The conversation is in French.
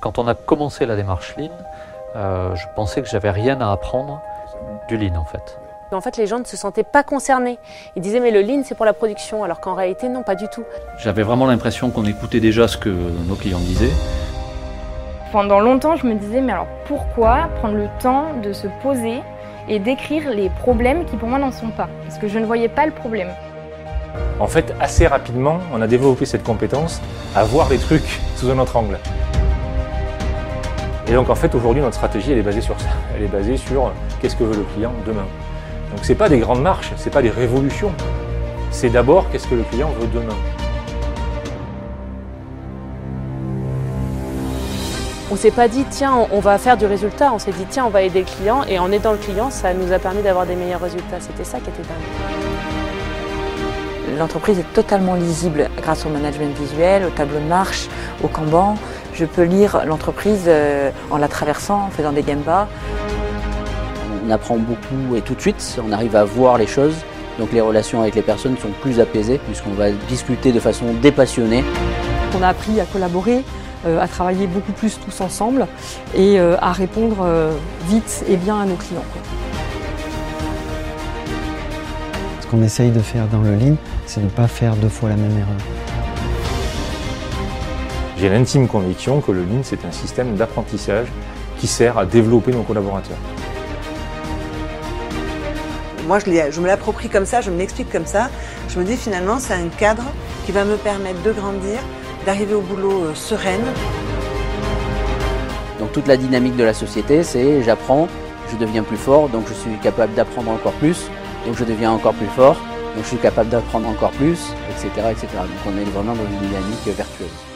Quand on a commencé la démarche Lean, euh, je pensais que j'avais rien à apprendre du Lean en fait. En fait, les gens ne se sentaient pas concernés. Ils disaient mais le lean c'est pour la production, alors qu'en réalité non, pas du tout. J'avais vraiment l'impression qu'on écoutait déjà ce que nos clients disaient. Pendant longtemps, je me disais mais alors pourquoi prendre le temps de se poser et d'écrire les problèmes qui pour moi n'en sont pas Parce que je ne voyais pas le problème. En fait, assez rapidement, on a développé cette compétence à voir les trucs sous un autre angle. Et donc en fait, aujourd'hui, notre stratégie, elle est basée sur ça. Elle est basée sur qu'est-ce que veut le client demain. Donc c'est pas des grandes marches, c'est pas des révolutions. C'est d'abord qu'est-ce que le client veut demain. On s'est pas dit tiens on va faire du résultat, on s'est dit tiens on va aider le client et en aidant le client ça nous a permis d'avoir des meilleurs résultats. C'était ça qui était dingue. L'entreprise est totalement lisible grâce au management visuel, au tableau de marche, au Kanban. Je peux lire l'entreprise euh, en la traversant, en faisant des gembas. On apprend beaucoup et tout de suite, on arrive à voir les choses. Donc les relations avec les personnes sont plus apaisées puisqu'on va discuter de façon dépassionnée. On a appris à collaborer, à travailler beaucoup plus tous ensemble et euh, à répondre vite et bien à nos clients. Ce qu'on essaye de faire dans le Lean, c'est de ne pas faire deux fois la même erreur. J'ai l'intime conviction que le Lean, c'est un système d'apprentissage qui sert à développer nos collaborateurs. Moi, je, je me l'approprie comme ça, je me l'explique comme ça. Je me dis finalement, c'est un cadre qui va me permettre de grandir, d'arriver au boulot euh, sereine. Donc toute la dynamique de la société, c'est j'apprends, je deviens plus fort, donc je suis capable d'apprendre encore plus, donc je deviens encore plus fort, donc je suis capable d'apprendre encore plus, etc., etc. Donc on est vraiment dans une dynamique vertueuse.